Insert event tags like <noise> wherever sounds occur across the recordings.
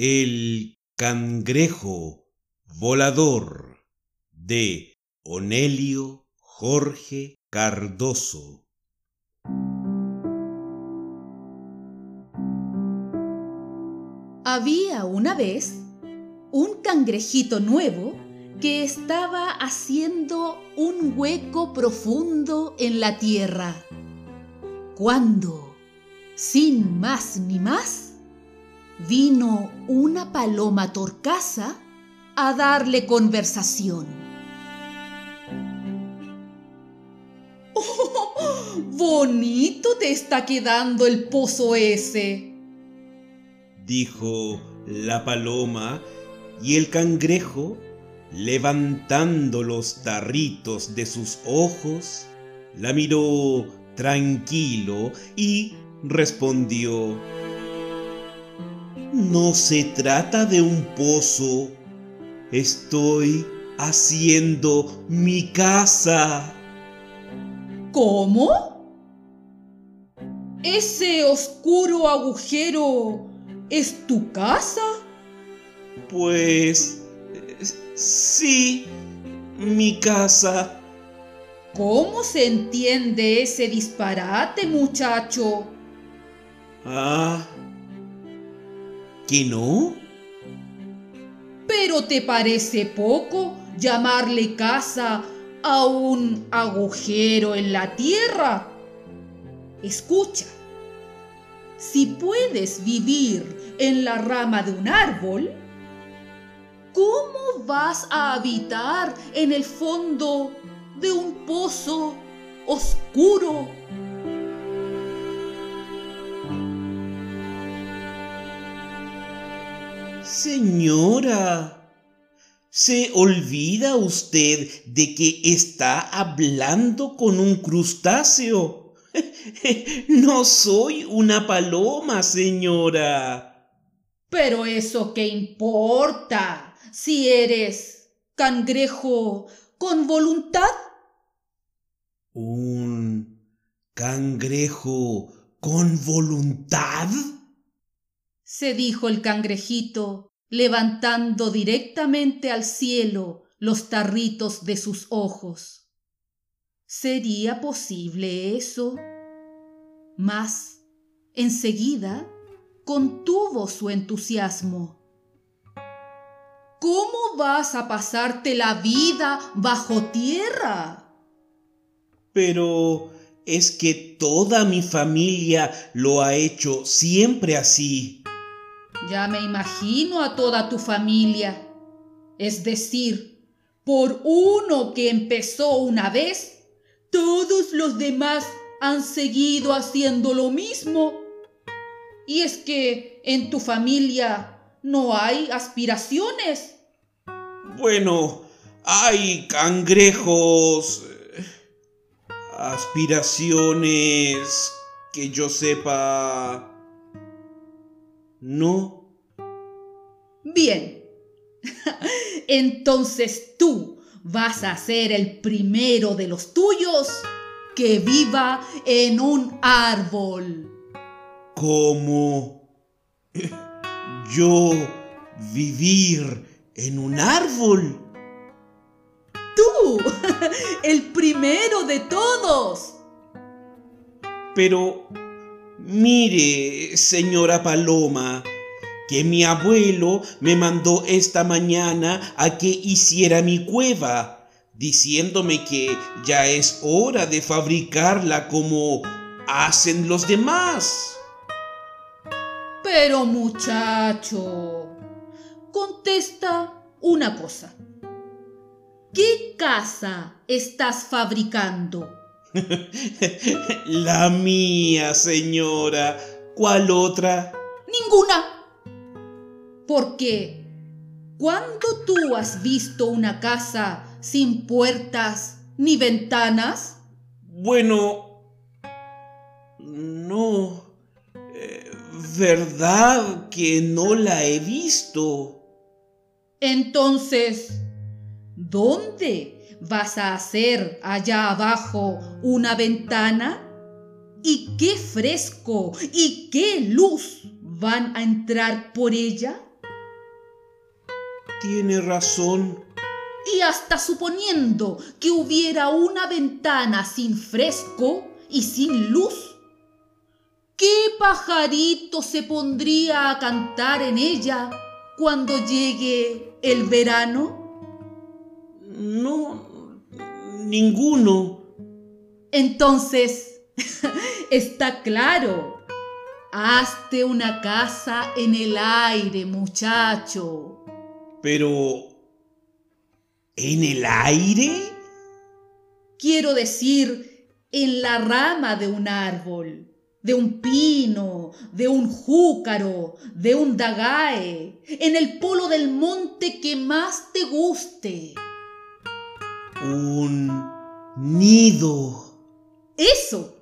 El cangrejo volador de Onelio Jorge Cardoso. Había una vez un cangrejito nuevo que estaba haciendo un hueco profundo en la tierra. Cuando, sin más ni más, vino una paloma torcasa a darle conversación. ¡Oh, <laughs> bonito te está quedando el pozo ese! Dijo la paloma y el cangrejo, levantando los tarritos de sus ojos, la miró tranquilo y respondió, No se trata de un pozo, estoy haciendo mi casa. ¿Cómo? ¿Ese oscuro agujero es tu casa? Pues sí, mi casa. ¿Cómo se entiende ese disparate, muchacho? Ah, ¿que no? ¿Pero te parece poco llamarle casa a un agujero en la tierra? Escucha, si puedes vivir en la rama de un árbol, ¿cómo vas a habitar en el fondo de un pozo oscuro? Señora, ¿se olvida usted de que está hablando con un crustáceo? <laughs> No soy una paloma, señora. Pero eso qué importa si eres cangrejo con voluntad. ¿Un cangrejo con voluntad? Se dijo el cangrejito, levantando directamente al cielo los tarritos de sus ojos. ¿Sería posible eso? Mas, enseguida, contuvo su entusiasmo. ¿Cómo vas a pasarte la vida bajo tierra? Pero es que toda mi familia lo ha hecho siempre así. Ya me imagino a toda tu familia. Es decir, por uno que empezó una vez, todos los demás han seguido haciendo lo mismo. Y es que en tu familia no hay aspiraciones. Bueno, hay cangrejos, eh, aspiraciones que yo sepa. No. Bien. <laughs> Entonces tú vas a ser el primero de los tuyos que viva en un árbol. ¿Cómo? <laughs> ¿Yo vivir en un árbol? Tú, <laughs> el primero de todos. Pero mire, señora Paloma, que mi abuelo me mandó esta mañana a que hiciera mi cueva, diciéndome que ya es hora de fabricarla como hacen los demás. Pero muchacho, contesta una cosa. ¿Qué casa estás fabricando? <laughs> La mía, señora. ¿Cuál otra? Ninguna. Porque ¿cuándo tú has visto una casa sin puertas ni ventanas? Bueno, no. Eh, ¿Verdad que no la he visto? Entonces, ¿dónde vas a hacer allá abajo una ventana? ¿Y qué fresco y qué luz van a entrar por ella? Tiene razón. Y hasta suponiendo que hubiera una ventana sin fresco y sin luz, ¿qué pajarito se pondría a cantar en ella cuando llegue el verano? No, ninguno. Entonces, <laughs> está claro. Hazte una casa en el aire, muchacho. Pero... ¿En el aire? Quiero decir, en la rama de un árbol, de un pino, de un júcaro, de un dagae, en el polo del monte que más te guste. Un nido. Eso,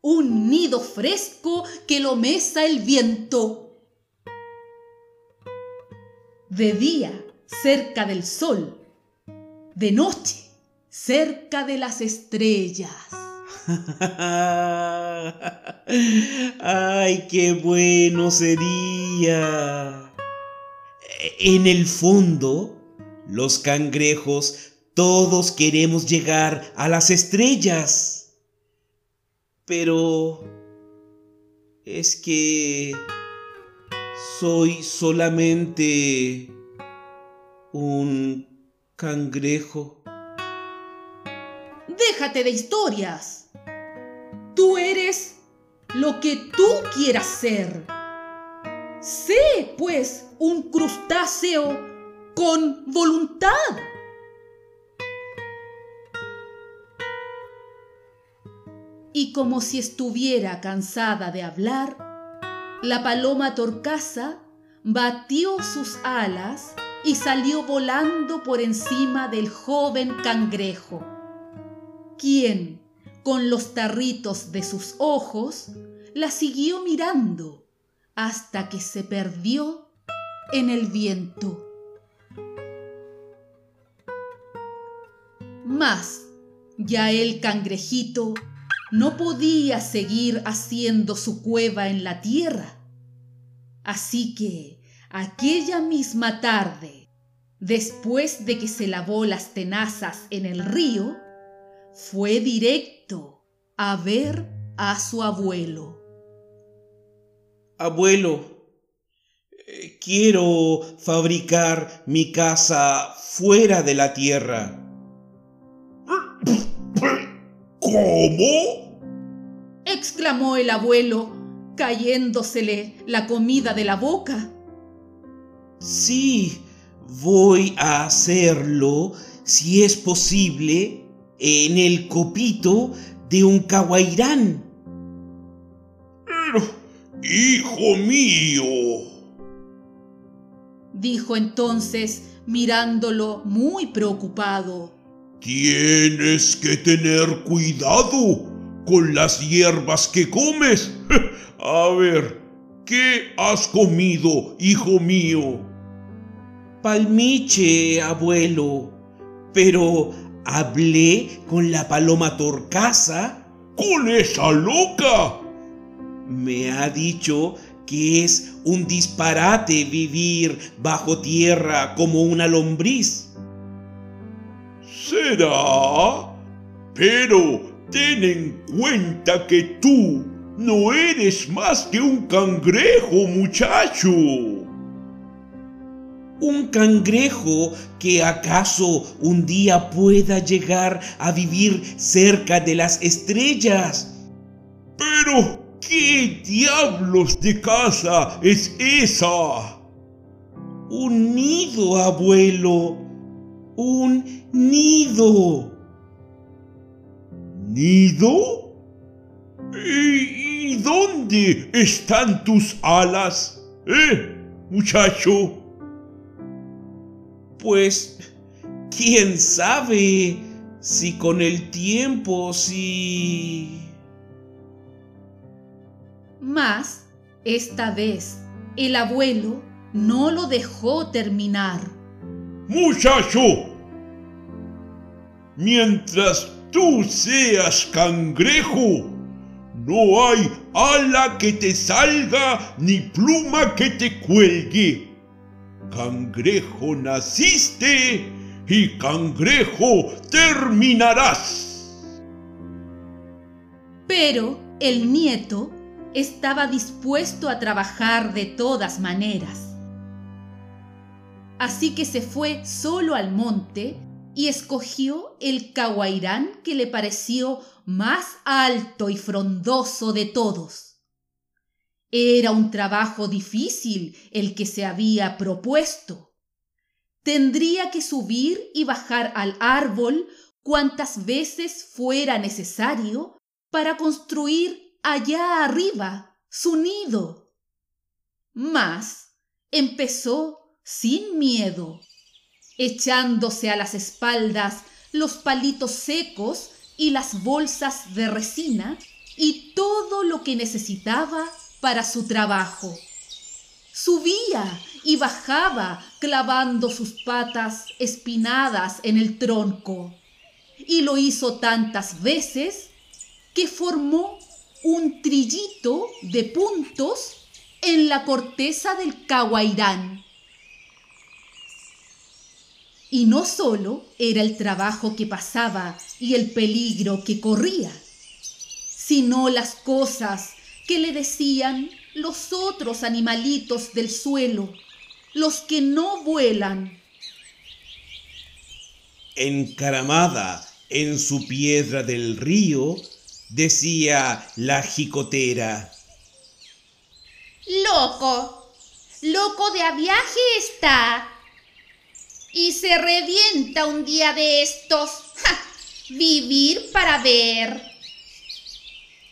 un nido fresco que lo mesa el viento. De día, cerca del sol, de noche, cerca de las estrellas. <laughs> Ay, qué bueno sería. En el fondo, los cangrejos todos queremos llegar a las estrellas. Pero es que soy solamente un cangrejo. Déjate de historias. Tú eres lo que tú quieras ser. Sé, pues, un crustáceo con voluntad. Y como si estuviera cansada de hablar, la paloma torcaza batió sus alas y salió volando por encima del joven cangrejo, quien, con los tarritos de sus ojos, la siguió mirando hasta que se perdió en el viento. Mas ya el cangrejito no podía seguir haciendo su cueva en la tierra. Así que aquella misma tarde, después de que se lavó las tenazas en el río, fue directo a ver a su abuelo. Abuelo, eh, quiero fabricar mi casa fuera de la tierra. ¿Cómo? Exclamó el abuelo, cayéndosele la comida de la boca. Sí, voy a hacerlo, si es posible, en el copito de un caguairán. Hijo mío, dijo entonces mirándolo muy preocupado. tienes que tener cuidado con las hierbas que comes. <laughs> A ver, ¿qué has comido, hijo mío? Palmiche, abuelo, pero hablé con la paloma torcaza. ¿Con esa loca? Me ha dicho que es un disparate vivir bajo tierra como una lombriz. ¿Será? Pero ten en cuenta que tú no eres más que un cangrejo, muchacho. Un cangrejo que acaso un día pueda llegar a vivir cerca de las estrellas. Pero, ¿qué diablos de casa es esa? Un nido, abuelo. Un nido. ¿Nido? ¿Y, y dónde están tus alas? ¿Eh, muchacho? Pues, quién sabe si con el tiempo, si... Mas, esta vez, el abuelo no lo dejó terminar. Muchacho, mientras tú seas cangrejo, no hay ala que te salga ni pluma que te cuelgue. cangrejo naciste y cangrejo terminarás. Pero el nieto estaba dispuesto a trabajar de todas maneras. Así que se fue solo al monte y escogió el caguairán que le pareció más alto y frondoso de todos. Era un trabajo difícil el que se había propuesto. Tendría que subir y bajar al árbol cuantas veces fuera necesario para construir allá arriba su nido. Mas empezó sin miedo, echándose a las espaldas los palitos secos y las bolsas de resina y todo lo que necesitaba para su trabajo. Subía y bajaba clavando sus patas espinadas en el tronco y lo hizo tantas veces que formó un trillito de puntos en la corteza del caguairán. Y no solo era el trabajo que pasaba y el peligro que corría, sino las cosas que le decían los otros animalitos del suelo, los que no vuelan. Encaramada en su piedra del río, decía la jicotera. Loco, loco de viaje está y se revienta un día de estos. Vivir para ver.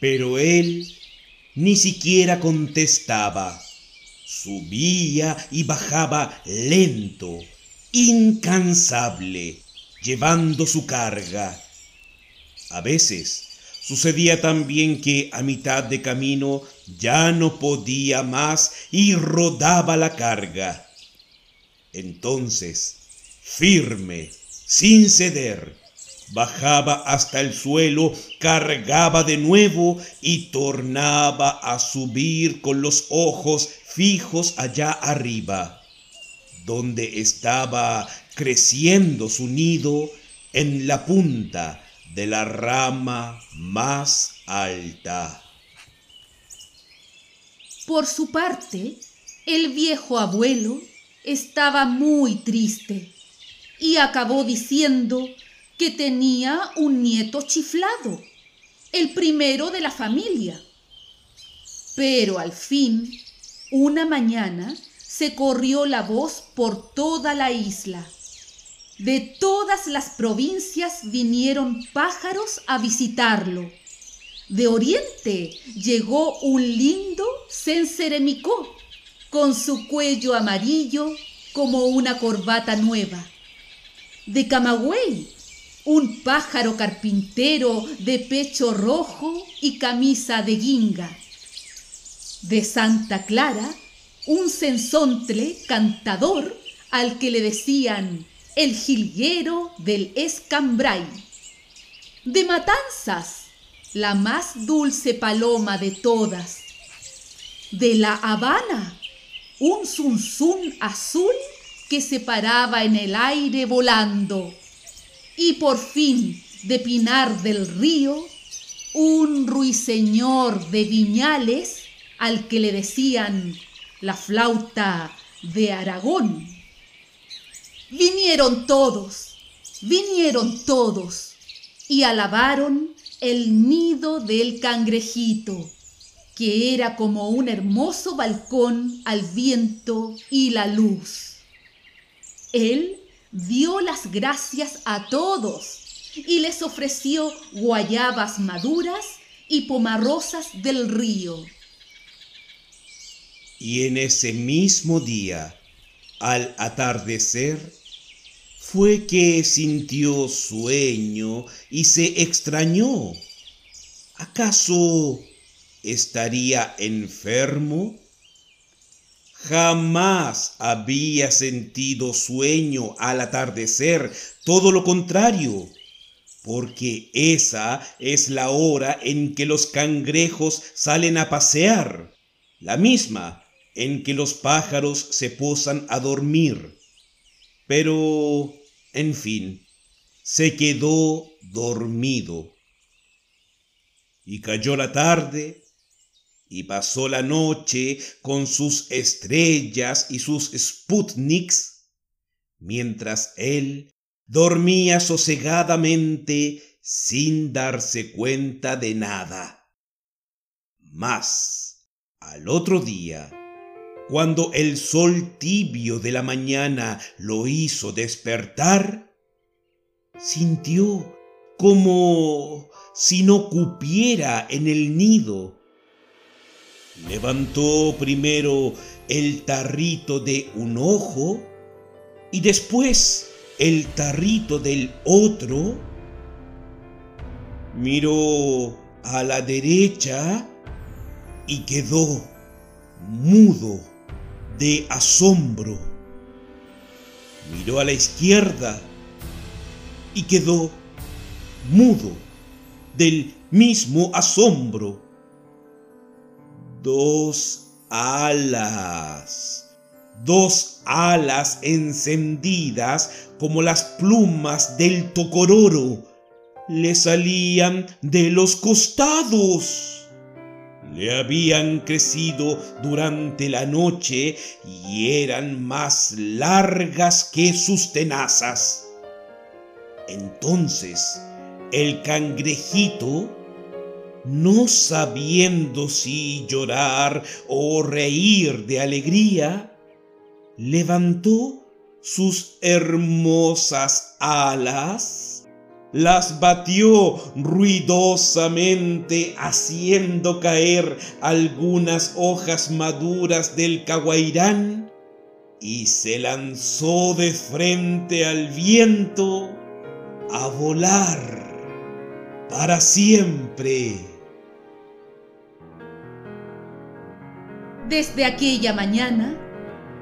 Pero él ni siquiera contestaba. Subía y bajaba lento, incansable, llevando su carga. A veces sucedía también que a mitad de camino ya no podía más y rodaba la carga. Entonces firme, sin ceder. Bajaba hasta el suelo, cargaba de nuevo y tornaba a subir con los ojos fijos allá arriba, donde estaba creciendo su nido en la punta de la rama más alta. Por su parte, el viejo abuelo estaba muy triste y acabó diciendo que tenía un nieto chiflado, el primero de la familia. Pero al fin, una mañana, se corrió la voz por toda la isla. De todas las provincias vinieron pájaros a visitarlo. De oriente llegó un lindo cenceremicó, con su cuello amarillo como una corbata nueva de Camagüey, un pájaro carpintero de pecho rojo y camisa de guinga. De Santa Clara, un sensontle cantador al que le decían el jilguero del escambray. De Matanzas, la más dulce paloma de todas. De La Habana, un zunzún azul que se paraba en el aire volando. Y por fin, de Pinar del Río, un ruiseñor de viñales al que le decían la flauta de Aragón. Vinieron todos, vinieron todos y alabaron el nido del cangrejito, que era como un hermoso balcón al viento y la luz. Él dio las gracias a todos y les ofreció guayabas maduras y pomarrosas del río. Y en ese mismo día, al atardecer, fue que sintió sueño y se extrañó. ¿Acaso estaría enfermo? Jamás había sentido sueño al atardecer, todo lo contrario, porque esa es la hora en que los cangrejos salen a pasear, la misma en que los pájaros se posan a dormir. Pero, en fin, se quedó dormido. Y cayó la tarde y pasó la noche con sus estrellas y sus Sputniks, mientras él dormía sosegadamente sin darse cuenta de nada. Mas, al otro día, cuando el sol tibio de la mañana lo hizo despertar, sintió como si no cupiera en el nido. Levantó primero el tarrito de un ojo y después el tarrito del otro. Miró a la derecha y quedó mudo de asombro. Miró a la izquierda y quedó mudo del mismo asombro. Dos alas, dos alas encendidas como las plumas del tocororo le salían de los costados le habían crecido durante la noche y eran más largas que sus tenazas. Entonces el cangrejito, no sabiendo si llorar o reír de alegría, levantó sus hermosas alas las batió ruidosamente haciendo caer algunas hojas maduras del caguairán y se lanzó de frente al viento a volar para siempre. Desde aquella mañana,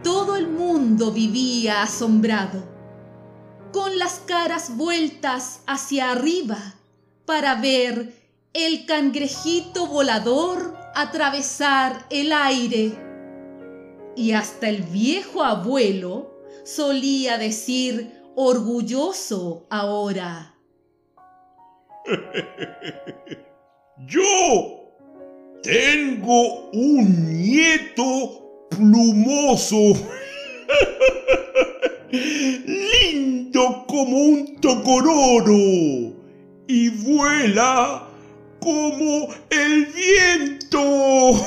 todo el mundo vivía asombrado con las caras vueltas hacia arriba para ver el cangrejito volador atravesar el aire. Y hasta el viejo abuelo solía decir orgulloso ahora. <laughs> Yo tengo un nieto plumoso. <laughs> Lindo como un tocororo. Y vuela como el viento. <laughs>